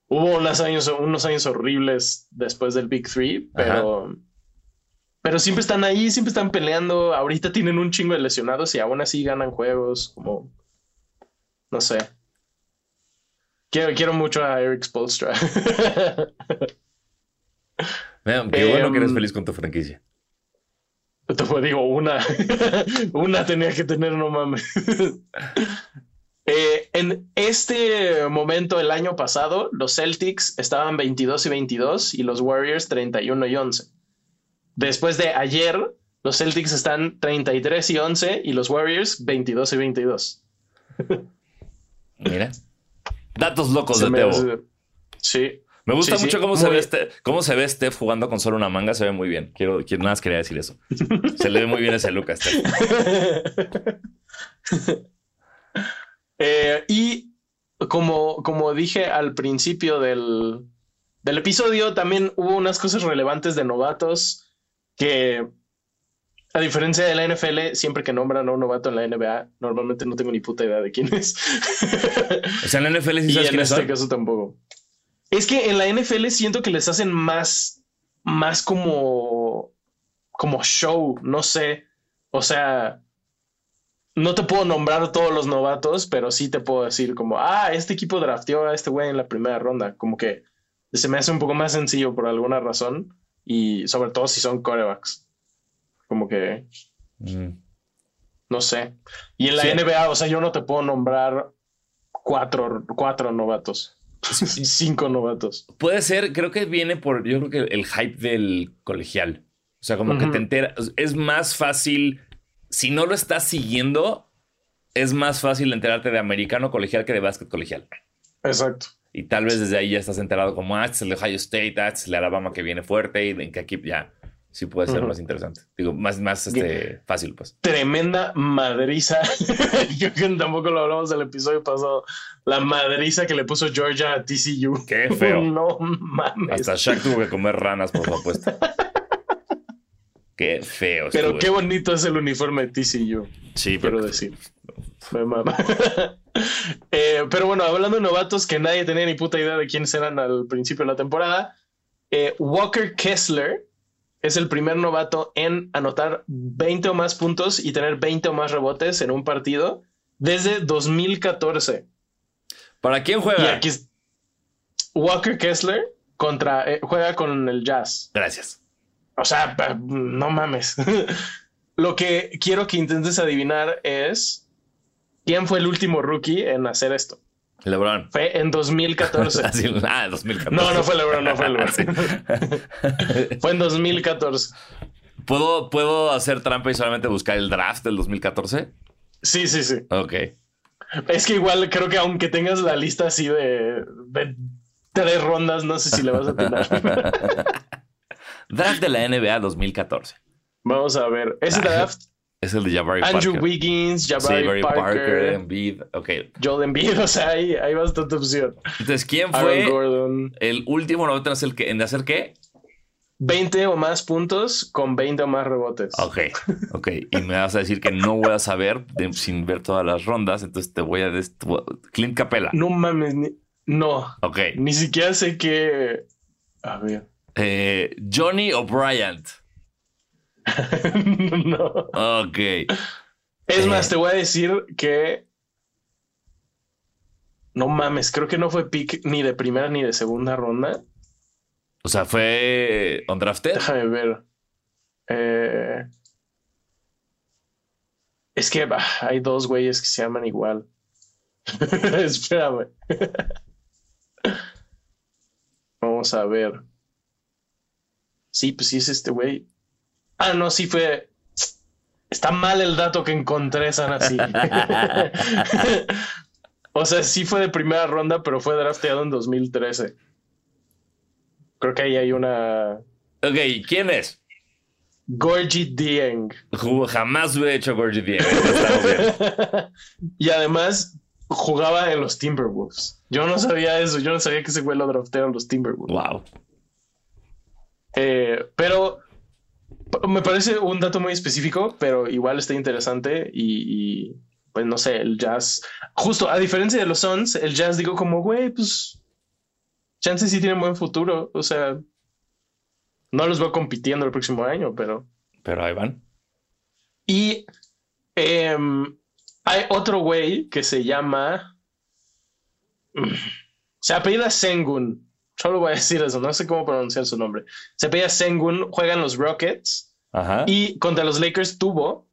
Hubo unos años, unos años horribles después del Big Three, pero, pero siempre están ahí, siempre están peleando. Ahorita tienen un chingo de lesionados y aún así ganan juegos, como, no sé. Quiero, mucho a Eric Spolstra. qué bueno que eres em, feliz con tu franquicia. Te digo, una. una tenía que tener, no mames. Eh, en este momento, el año pasado, los Celtics estaban 22 y 22 y los Warriors 31 y 11. Después de ayer, los Celtics están 33 y 11 y los Warriors 22 y 22. Mira. Datos locos de Tebo. Sí. Me gusta mucho cómo, se ve este, cómo se ve Steph jugando con solo una manga. Se ve muy bien. Quiero, nada más quería decir eso. Se le ve muy bien ese look a Steph. Eh, y como, como dije al principio del, del episodio, también hubo unas cosas relevantes de novatos que a diferencia de la NFL, siempre que nombran a un novato en la NBA, normalmente no tengo ni puta idea de quién es. o sea, en la NFL sí sabes y en este caso tampoco. Es que en la NFL siento que les hacen más, más como, como show, no sé. O sea, no te puedo nombrar todos los novatos, pero sí te puedo decir como, ah, este equipo drafteó a este güey en la primera ronda. Como que se me hace un poco más sencillo por alguna razón y sobre todo si son corebacks. Como que... Mm. No sé. Y en la NBA, o sea, yo no te puedo nombrar cuatro, cuatro novatos. Cinco novatos. Puede ser, creo que viene por, yo creo que el hype del colegial. O sea, como que te enteras, es más fácil si no lo estás siguiendo, es más fácil enterarte de americano colegial que de básquet colegial. Exacto. Y tal vez desde ahí ya estás enterado como, ah, este es el Ohio State, ah, este es el Alabama que viene fuerte y en qué equipo ya sí puede ser más interesante. Digo, más, más este, fácil, pues. Tremenda madriza. Yo que tampoco lo hablamos del episodio pasado. La madriza que le puso Georgia a TCU. Qué feo. no mames. Hasta Shaq tuvo que comer ranas, por supuesto. Qué feo. Pero qué bonito es el uniforme de TCU. Sí, quiero decir. Eh, pero bueno, hablando de novatos que nadie tenía ni puta idea de quiénes eran al principio de la temporada, eh, Walker Kessler es el primer novato en anotar 20 o más puntos y tener 20 o más rebotes en un partido desde 2014. ¿Para quién juega? Y aquí Walker Kessler contra, eh, juega con el Jazz. Gracias. O sea, no mames. Lo que quiero que intentes adivinar es quién fue el último rookie en hacer esto. LeBron. Fue en 2014. ah, 2014. No, no fue LeBron, no fue LeBron. fue en 2014. ¿Puedo, ¿Puedo hacer trampa y solamente buscar el draft del 2014? Sí, sí, sí. Ok. Es que igual creo que aunque tengas la lista así de, de tres rondas, no sé si le vas a tener. Draft de la NBA 2014. Vamos a ver. Ese draft. Es el de Jabari Andrew Wiggins, Jabari, Parker, Embiid. Ok. Joel Embiid. O sea, hay, hay bastante opción. Entonces, ¿quién fue el último novato en, que, en hacer qué? 20 o más puntos con 20 o más rebotes. Ok, ok. Y me vas a decir que no voy a saber sin ver todas las rondas, entonces te voy a... Clint Capella. No mames, no. Ok. Ni siquiera sé qué... A ver. Eh, Johnny O'Brien. no. Ok. Es más, eh. te voy a decir que. No mames, creo que no fue pick ni de primera ni de segunda ronda. O sea, fue undrafted. Déjame ver. Eh, es que hay dos güeyes que se llaman igual. Espérame. Vamos a ver sí, pues sí es este güey. Ah, no, sí fue. Está mal el dato que encontré, Sana, así. o sea, sí fue de primera ronda, pero fue drafteado en 2013. Creo que ahí hay una. Ok, ¿quién es? Gorgie Dieng. Jamás hubiera hecho Gorgie Dieng. y además jugaba en los Timberwolves. Yo no sabía eso. Yo no sabía que ese güey lo draftearon los Timberwolves. Wow. Eh, pero me parece un dato muy específico, pero igual está interesante y, pues no sé, el jazz, justo a diferencia de los Suns, el jazz digo como, güey, pues chances sí tienen buen futuro, o sea, no los veo compitiendo el próximo año, pero... Pero ahí van. Y em, hay otro güey que se llama... Se apellida Sengun. Solo voy a decir eso, no sé cómo pronunciar su nombre. Se pide Sengun, juegan los Rockets y contra los Lakers tuvo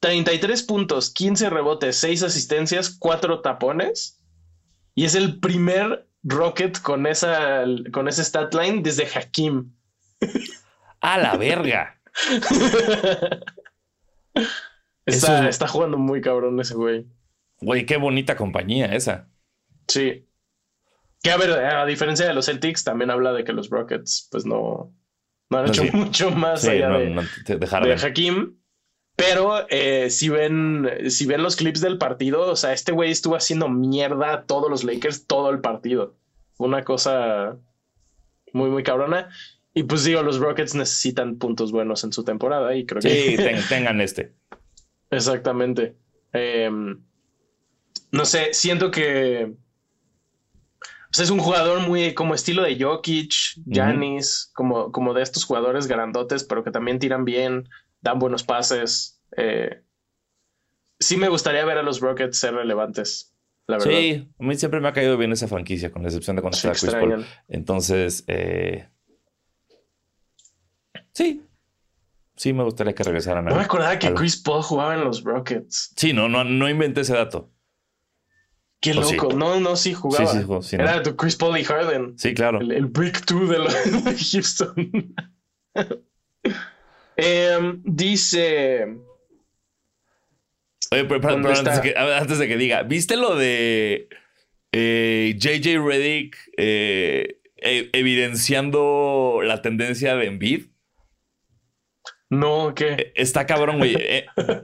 33 puntos, 15 rebotes, 6 asistencias, 4 tapones. Y es el primer Rocket con esa, con ese stat line desde Hakim. A la verga. está, está jugando muy cabrón ese güey. Güey, qué bonita compañía esa. Sí. Que a ver, a diferencia de los Celtics, también habla de que los Rockets, pues no, no han hecho mucho más allá de, de, Hakim. Pero eh, si ven, si ven los clips del partido, o sea, este güey estuvo haciendo mierda a todos los Lakers todo el partido. Una cosa muy, muy cabrona. Y pues digo, los Rockets necesitan puntos buenos en su temporada y creo que... Sí, tengan este. Exactamente. Em, no sé, siento que es un jugador muy como estilo de Jokic, Giannis, como, como de estos jugadores grandotes, pero que también tiran bien, dan buenos pases. Eh, sí me gustaría ver a los Rockets ser relevantes. La verdad. Sí, a mí siempre me ha caído bien esa franquicia, con la excepción de cuando estaba Chris Paul. Entonces, eh, sí, sí me gustaría que regresaran. No me acordaba que Chris Paul jugaba en los Rockets. Sí, no, no, no inventé ese dato. Qué loco. No, no, sí jugaba. Sí, sí, jugó, Era tu Chris Paul y Harden. Sí, claro. El, Brick 2 de, Houston. Em, dice. Oye, pero, antes, de que, diga, ¿viste lo de JJ eh, Reddick eh, e, evidenciando la tendencia de Embiid? No, ¿qué? E, está cabrón, güey.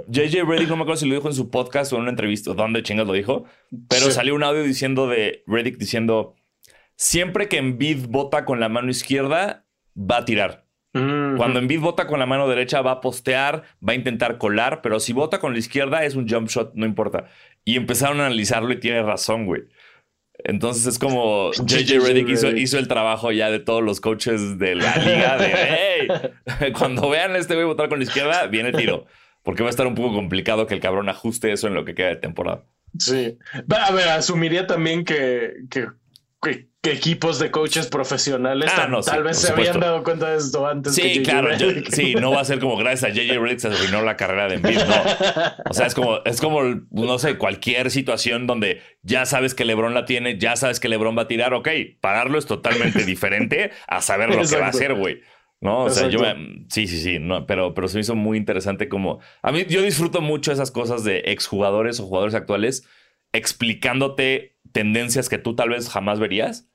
JJ eh, Reddick, no me acuerdo si lo dijo en su podcast o en una entrevista, dónde chingas lo dijo, pero salió un audio diciendo de Reddick diciendo: Siempre que Embiid vota con la mano izquierda, va a tirar. Cuando Embiid vota con la mano derecha, va a postear, va a intentar colar, pero si vota con la izquierda, es un jump shot, no importa. Y empezaron a analizarlo y tiene razón, güey. Entonces es como JJ Reddick hizo, el trabajo ya de todos los coaches de la liga de hey, cuando vean este voy a votar con la izquierda, viene tiro. Porque va a estar un poco complicado que el cabrón ajuste eso en lo que queda de temporada. Sí. A ver, asumiría también que, que equipos de coaches profesionales ah, tal, vez se habían dado cuenta de esto antes. Sí, claro. sí, no va a ser como gracias a JJ Reddick se arruinó la carrera de Embiid. No. O sea, es como, es como, no sé, cualquier situación donde ya sabes que LeBron la tiene, ya sabes que LeBron va a tirar. Ok, pararlo es totalmente diferente a saber lo que va a hacer, güey. No, o sea, yo sí, sí, sí, no, pero, pero se me hizo muy interesante como a mí yo disfruto mucho esas cosas de exjugadores o jugadores actuales explicándote tendencias que tú tal vez jamás verías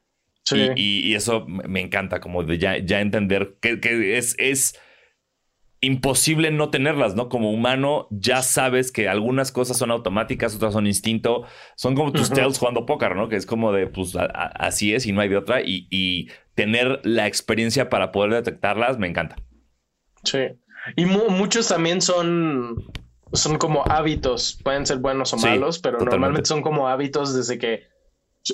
y, eso me encanta, como de ya, entender que, es, es imposible no tenerlas, ¿no? Como humano, ya sabes que algunas cosas son automáticas, otras son instinto. Son como tus tails jugando póker, ¿no? Que es como de, pues así es y no hay de otra. Y, tener la experiencia para poder detectarlas me encanta. Sí. Y muchos también son, son como hábitos. Pueden ser buenos o malos, pero normalmente son como hábitos desde que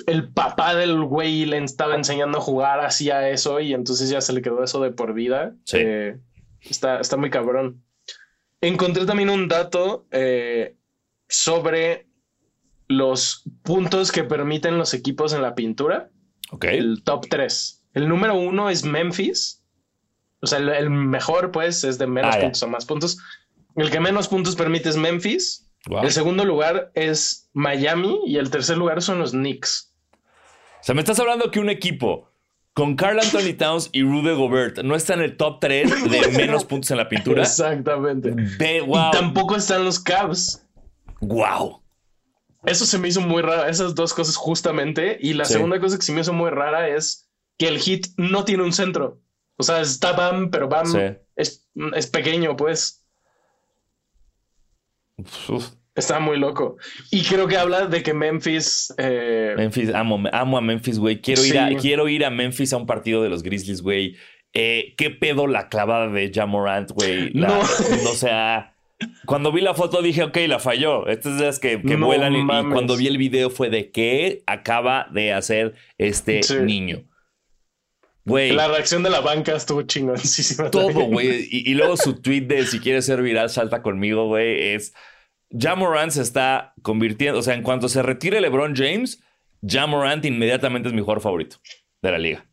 el papá del güey le estaba enseñando a jugar hacía eso y entonces ya se le quedó eso de por vida. Eh, está, está muy cabrón. Encontré también un dato eh, sobre los puntos que permiten los equipos en la pintura. Ok. El top 3. El número uno es Memphis. O sea, el, mejor, pues, es de menos ah, puntos o más puntos. El que menos puntos permite es Memphis. El segundo lugar es Miami y el tercer lugar son los Knicks. O sea, me estás hablando que un equipo con Carl Anthony Towns y Rudy Gobert no está en el top 3 de menos puntos en la pintura. Exactamente. Y tampoco están los Cavs. Wow. Eso se me hizo muy raro, esas dos cosas justamente. Y la segunda cosa que se me hizo muy rara es que el hit no tiene un centro. O sea, está Bam, pero Bam es, es pequeño, pues. Está muy loco. Y creo que habla de que Memphis. Eh, Memphis, amo, amo a Memphis, güey. Quiero, ir a, quiero ir a Memphis a un partido de los Grizzlies, güey. Eh, ¿Qué pedo la clavada de Jamorant, güey? No. O sea, cuando vi la foto dije, ok, la falló. Estas es que, que vuelan. Y, cuando vi el video fue de qué acaba de hacer este niño. Güey. La reacción de la banca estuvo chingoncísima. Todo, güey. Y, y, luego su tweet de si quieres ser viral, salta conmigo, güey. Es. Jamorant se está convirtiendo. O sea, en cuanto se retire LeBron James, Jamorant inmediatamente es mi jugador favorito de la liga.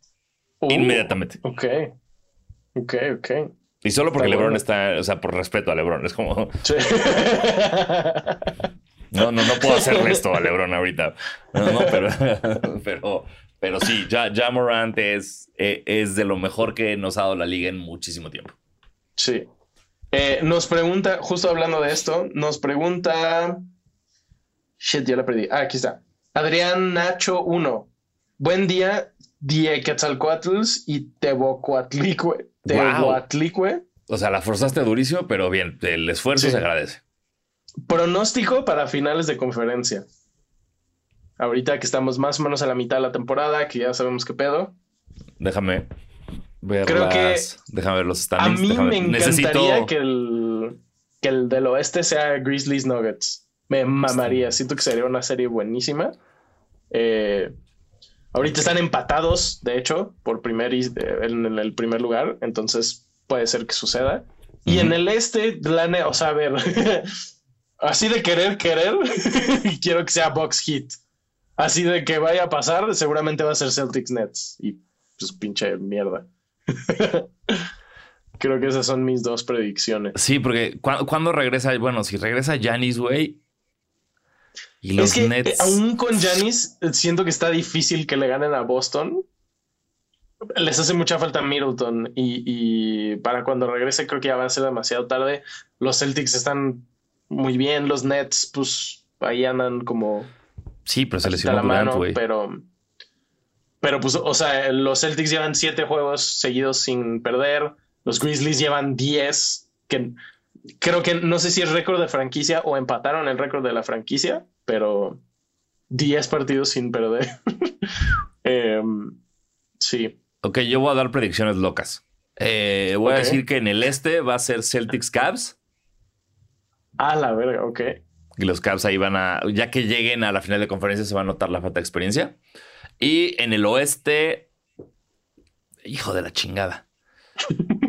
Uh, inmediatamente. Ok. Ok, ok. Y solo porque LeBron está. O sea, por respeto a LeBron. Es como. No, no, no puedo hacerle esto a LeBron ahorita. No, no, pero. pero pero sí, ya, ya Morant es, eh, es de lo mejor que nos ha dado la liga en muchísimo tiempo. Sí. Eh, nos pregunta, justo hablando de esto, nos pregunta. Shit, ya la perdí. Ah, aquí está. Adrián Nacho 1. Buen día, Die Quetzalcoatls y Tebocuatlicue. Tebocuatlicue. O sea, la forzaste durísimo, pero bien, el esfuerzo se agradece. Pronóstico para finales de conferencia ahorita que estamos más o menos a la mitad de la temporada, que ya sabemos qué pedo. Déjame. Creo que. Déjame ver los standings. A mí me encantaría que, el, que el del oeste sea Grizzlies Nuggets. Me mamaría. Siento que sería una serie buenísima. Eh, ahorita están empatados, de hecho, por primer en el primer lugar. Entonces puede ser que suceda. Y en el este, la o sea, a ver, así de querer, querer, quiero que sea Box Hit. Así de que vaya a pasar, seguramente va a ser Celtics Nets. Y pues pinche mierda. Creo que esas son mis dos predicciones. Sí, porque cuando regresa, bueno, si regresa Janis, güey. Y los es que, Nets. aún con Janis, siento que está difícil que le ganen a Boston. Les hace mucha falta Middleton. Y, para cuando regrese, creo que ya va a ser demasiado tarde. Los Celtics están muy bien. Los Nets, pues ahí andan como. Sí, pero se lesionó la mano, pero pero pues, o sea, los Celtics llevan siete juegos seguidos sin perder. Los Grizzlies llevan diez, que creo que no sé si es récord de franquicia o empataron el récord de la franquicia, pero diez partidos sin perder. Em, sí. Ok, yo voy a dar predicciones locas. Eh, voy a decir que en el este va a ser Celtics Cavs. Ah, la verga, ok. Y los Cavs ahí van a, ya que lleguen a la final de conferencia, se va a notar la falta de experiencia. Y en el oeste, hijo de la chingada.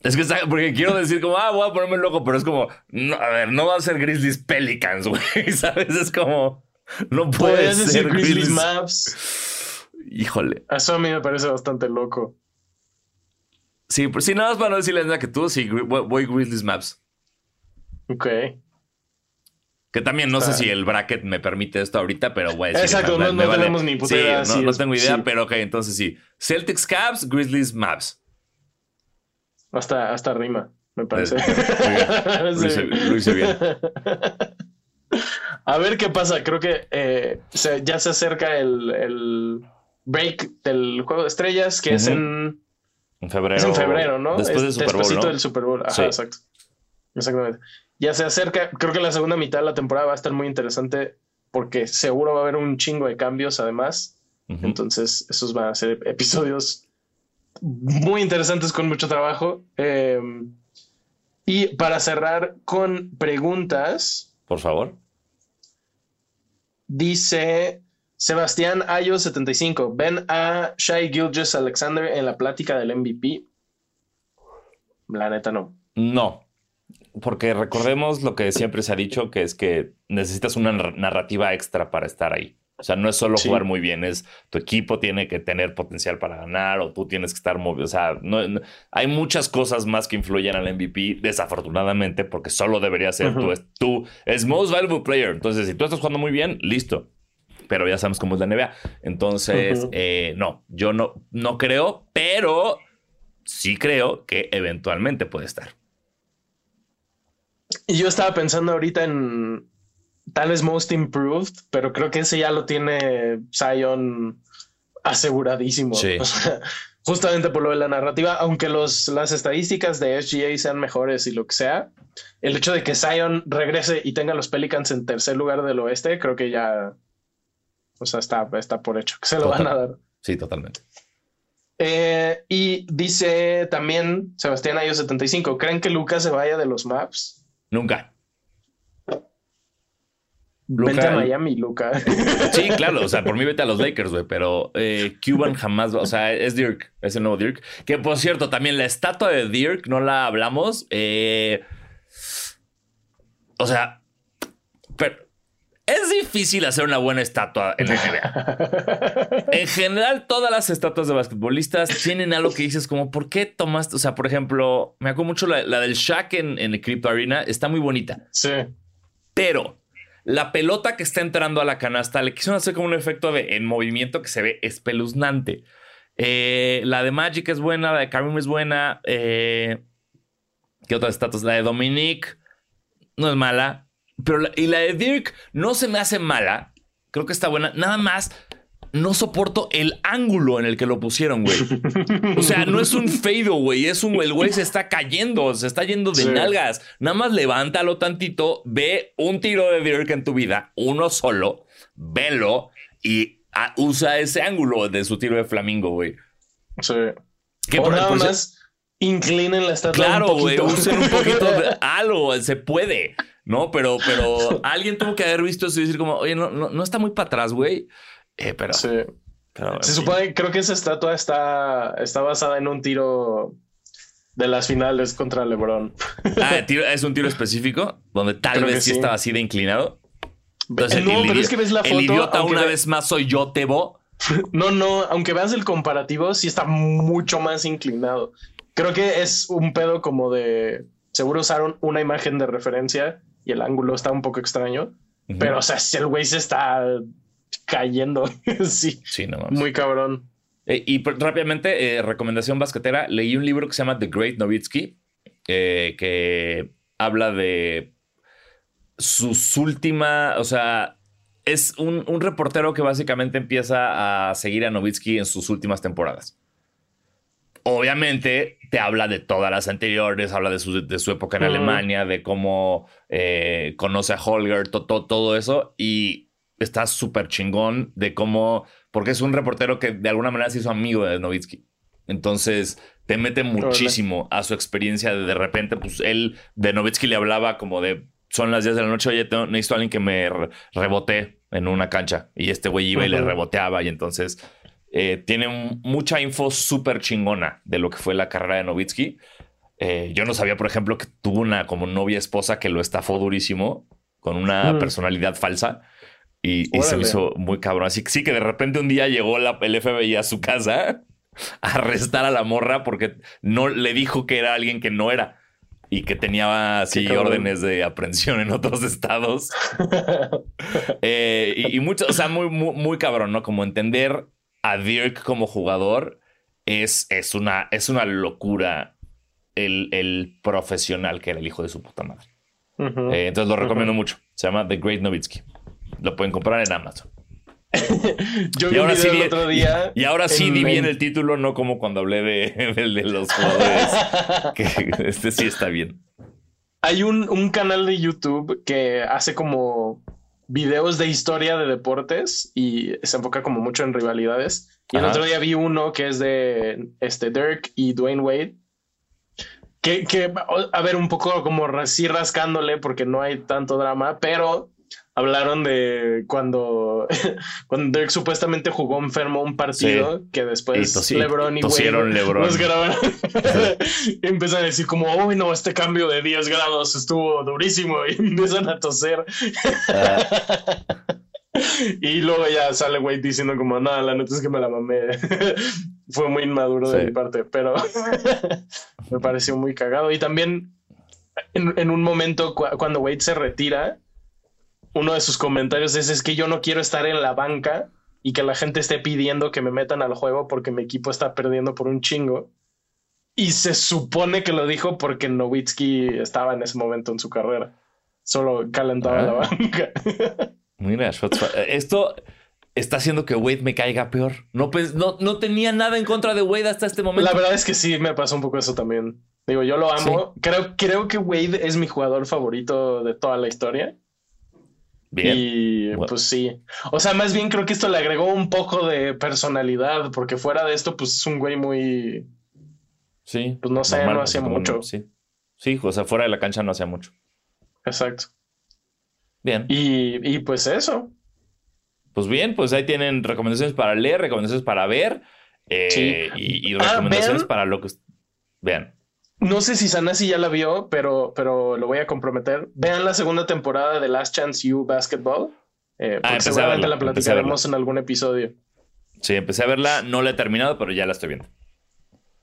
Es que porque quiero decir como, ah, voy a ponerme loco, pero es como, no, a ver, no va a ser Grizzlies Pelicans, güey, ¿sabes? Es como, no puede ser decir Grizzlies, Maps. Híjole. Eso a mí me parece bastante loco. Sí, pues sí, nada más para no decirles nada que tú, sí, voy Grizzlies Maps. Ok. Que también no sé si el bracket me permite esto ahorita, pero güey. Exacto, no, tenemos ni puta idea. No, no tengo idea, pero ok, entonces sí. Celtics Caps, Grizzlies Maps. Hasta, hasta rima, me parece. Lo hice, bien. A ver qué pasa. Creo que eh, ya se acerca el, break del juego de estrellas, que es en. En febrero. Es en febrero, ¿no? Después del Super Bowl. del Super Bowl. Ajá, exacto. Exactamente ya se acerca. Creo que la segunda mitad de la temporada va a estar muy interesante porque seguro va a haber un chingo de cambios además. Entonces, esos van a ser episodios muy interesantes con mucho trabajo. Em, y para cerrar con preguntas. Por favor. Dice Sebastián Ayo 75. Ven a Shai Gilgis Alexander en la plática del MVP. La neta no. No, porque recordemos lo que siempre se ha dicho, que es que necesitas una narrativa extra para estar ahí. O sea, no es solo jugar muy bien, es tu equipo tiene que tener potencial para ganar o tú tienes que estar movido. O sea, no, hay muchas cosas más que influyen al MVP, desafortunadamente, porque solo debería ser tú, tú, es most valuable player. Entonces, si tú estás jugando muy bien, listo. Pero ya sabemos cómo es la NBA. Entonces, eh, no, yo no, no creo, pero sí creo que eventualmente puede estar. Y yo estaba pensando ahorita en tal vez Most Improved, pero creo que ese ya lo tiene Zion aseguradísimo. justamente por lo de la narrativa, aunque los, las estadísticas de SGA sean mejores y lo que sea, el hecho de que Zion regrese y tenga los Pelicans en tercer lugar del oeste, creo que ya, o sea, está, está por hecho, que se lo van a dar. Sí, totalmente. Eh, y dice también Sebastián Ayo 75, ¿creen que Lucas se vaya de los maps? Nunca. vete a Miami, Luca. Sí, claro, o sea, por mí vete a los Lakers, güey, pero eh, Cuban jamás, o sea, es Dirk, es el nuevo Dirk. Que por cierto, también la estatua de Dirk, no la hablamos. Eh, o sea, pero es difícil hacer una buena estatua en la NBA. en general, todas las estatuas de basquetbolistas tienen algo que dices como, ¿por qué tomaste? O sea, por ejemplo, me acuerdo mucho la, del Shaq en, el Crypto Arena, está muy bonita. Sí. Pero la pelota que está entrando a la canasta le quisieron hacer como un efecto de en movimiento que se ve espeluznante. Eh, la de Magic es buena, la de Karim es buena. Eh, ¿Qué otras estatuas? La de Dominique no es mala. Pero y la de Dirk no se me hace mala. Creo que está buena. Nada más no soporto el ángulo en el que lo pusieron, güey. O sea, no es un fade, güey. Es un, el güey se está cayendo, se está yendo de nalgas. Nada más levántalo tantito, ve un tiro de Dirk en tu vida, uno solo, velo y usa ese ángulo de su tiro de flamingo, güey. Sí. ¿Qué o nada más inclinen la estatua Claro, güey, usen un poquito de algo, se puede, ¿no? Pero, pero alguien tuvo que haber visto eso y decir como, oye, no, no, no está muy para atrás, güey. Eh, pero... Sí. Se supone, creo que esa estatua está, está basada en un tiro de las finales contra LeBron. Ah, es un tiro específico donde tal vez sí, estaba así de inclinado. Entonces, no, pero es que ves la foto. El idiota una vez más soy yo, Tebo. No, no, aunque veas el comparativo, sí está mucho más inclinado. Creo que es un pedo como de. Seguro usaron una imagen de referencia y el ángulo está un poco extraño. Pero, o sea, si el güey se está cayendo. sí. Sí, no Muy cabrón. Eh, y rápidamente, eh, recomendación basquetera, leí un libro que se llama The Great Nowitzki, eh, que habla de sus últimas, o sea, es un, reportero que básicamente empieza a seguir a Nowitzki en sus últimas temporadas. Obviamente te habla de todas las anteriores, habla de su, de su época en Alemania, de cómo conoce a Holger, todo eso, y está súper chingón de cómo, porque es un reportero que de alguna manera se hizo amigo de Novitsky. Entonces te mete muchísimo a su experiencia de de repente, pues él de Novitsky le hablaba como de son las 10 de la noche, oye, necesito a alguien que me rebote en una cancha. Y este güey iba y le reboteaba y entonces eh, tiene mucha info súper chingona de lo que fue la carrera de Novitsky. Eh, yo no sabía, por ejemplo, que tuvo una como novia esposa que lo estafó durísimo con una personalidad falsa. Y, se hizo muy cabrón. Así que sí que de repente un día llegó la, el FBI a su casa a arrestar a la morra porque no le dijo que era alguien que no era y que tenía así órdenes de aprehensión en otros estados. Eh, y, mucho, o sea, muy, muy, cabrón, ¿no? Como entender a Dirk como jugador es, es, una, es una locura el, el, profesional que era el hijo de su puta madre. Eh, entonces lo recomiendo mucho. Se llama The Great Novitsky. Lo pueden comprar en Amazon. Yo vi y ahora sí el otro día. Y ahora sí di bien el título, no como cuando hablé de, de, los jugadores. que este sí está bien. Hay un, un, canal de YouTube que hace como videos de historia de deportes y se enfoca como mucho en rivalidades. Y el otro día vi uno que es de este Dirk y Dwayne Wade. Que, que, a ver, un poco como así rascándole porque no hay tanto drama, pero hablaron de cuando, cuando Dirk supuestamente jugó enfermo un partido que después LeBron y Wade Lebron. grabaron. y empiezan a decir como, uy, no, este cambio de 10 grados estuvo durísimo y empiezan a toser. Ah. y luego ya sale Wade diciendo como, nada, la neta es que me la mamé. Fue muy inmaduro de mi parte, pero me pareció muy cagado. Y también en, en un momento cuando Wade se retira, uno de sus comentarios es, es que yo no quiero estar en la banca y que la gente esté pidiendo que me metan al juego porque mi equipo está perdiendo por un chingo. Y se supone que lo dijo porque Nowitzki estaba en ese momento en su carrera. Solo calentaba la ah. banca. Mira, esto está haciendo que Wade me caiga peor. No, pues, no, no tenía nada en contra de Wade hasta este momento. La verdad es que sí, me pasó un poco eso también. Digo, yo lo amo. Creo, creo que Wade es mi jugador favorito de toda la historia. Y pues sí. O sea, más bien creo que esto le agregó un poco de personalidad, porque fuera de esto, pues es un güey muy. Sí. Pues no sé, no hacía mucho. Sí. Sí, o sea, fuera de la cancha no hacía mucho. Exacto. Bien. Y, pues eso. Pues bien, pues ahí tienen recomendaciones para leer, recomendaciones para ver eh, y, ah, recomendaciones para lo que. Vean. No sé si Sanasi ya la vio, pero, pero lo voy a comprometer. Vean la segunda temporada de Last Chance You Basketball. Eh, ah, seguramente la platicaremos en algún episodio. Sí, empecé a verla, no la he terminado, pero ya la estoy viendo.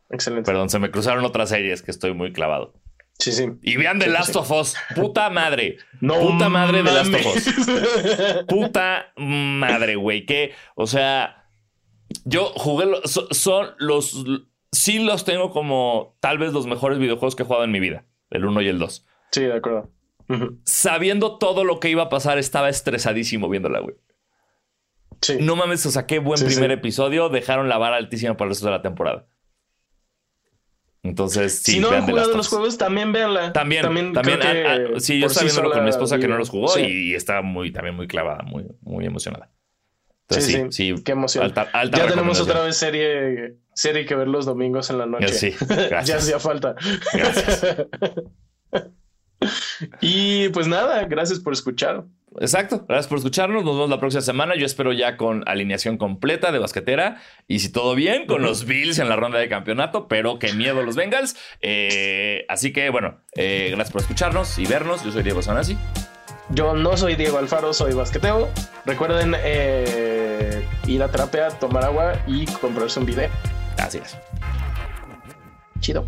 Excelente. Perdón, se me cruzaron otras series que estoy muy clavado. Sí, sí. Y vean The Last of Us. Puta madre. No Puta madre de Last of Us. Puta madre, güey. Que, o sea, yo jugué. son los sí los tengo como tal vez los mejores videojuegos que he jugado en mi vida, el 1 y el 2. Sí, de acuerdo. Sabiendo todo lo que iba a pasar, estaba estresadísimo viéndola, güey. Sí. No mames, o sea, qué buen primer episodio. Dejaron la vara altísima para el resto de la temporada. Entonces, sí, si no han jugado los juegos, también véanla. También, también. también ah, ah, sí, yo estaba viéndolo con mi esposa que no los jugó y, estaba muy, también muy clavada, muy, muy emocionada. sí, sí, Qué emoción. ya tenemos otra vez serie serie que ver los domingos en la noche. Sí, ya hacía falta. Gracias. y pues nada, gracias por escuchar. Exacto. Gracias por escucharnos. Nos vemos la próxima semana. Yo espero ya con alineación completa de basquetera. Y si todo bien, con los Bills en la ronda de campeonato, pero qué miedo los Bengals. Eh, así que bueno, eh, gracias por escucharnos y vernos. Yo soy Diego Sanasi. Yo no soy Diego Alfaro, soy basqueteo. Recuerden eh, ir a terapia, tomar agua y comprarse un video. Así es. Chido.